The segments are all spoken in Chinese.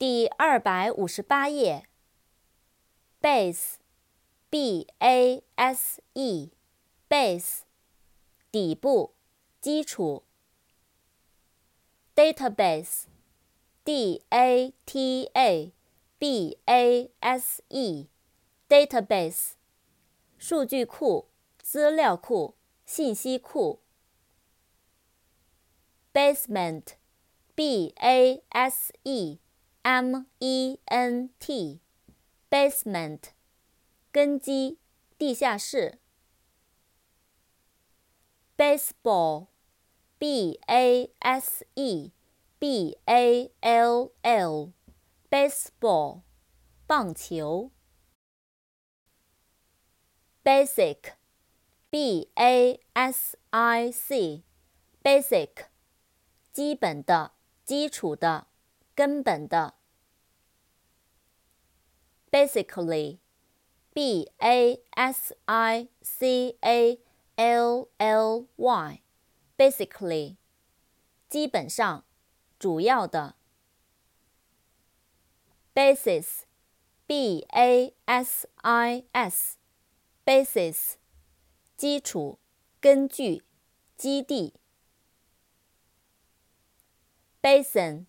第二百五十八页。base，b a s e，base，底部，基础。database，d a t a b a s e，database，数据库、资料库、信息库。basement。B A S E M E N T，basement，根基，地下室。baseball，B A S E B A L L，baseball，棒球。basic，B A S I C，basic，基本的。基础的， 根本的。Basically，b a s i c a l l y，basically，基本上，主要的。Basis，b a s i s，basis，基础，根据，基地。basin,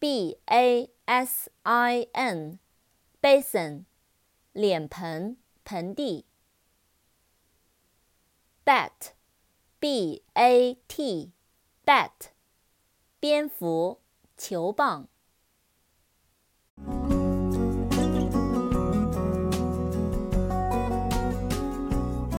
b a s i n, basin, 脸盆、盆地。bat, b a t, bat, 蝙蝠、球棒。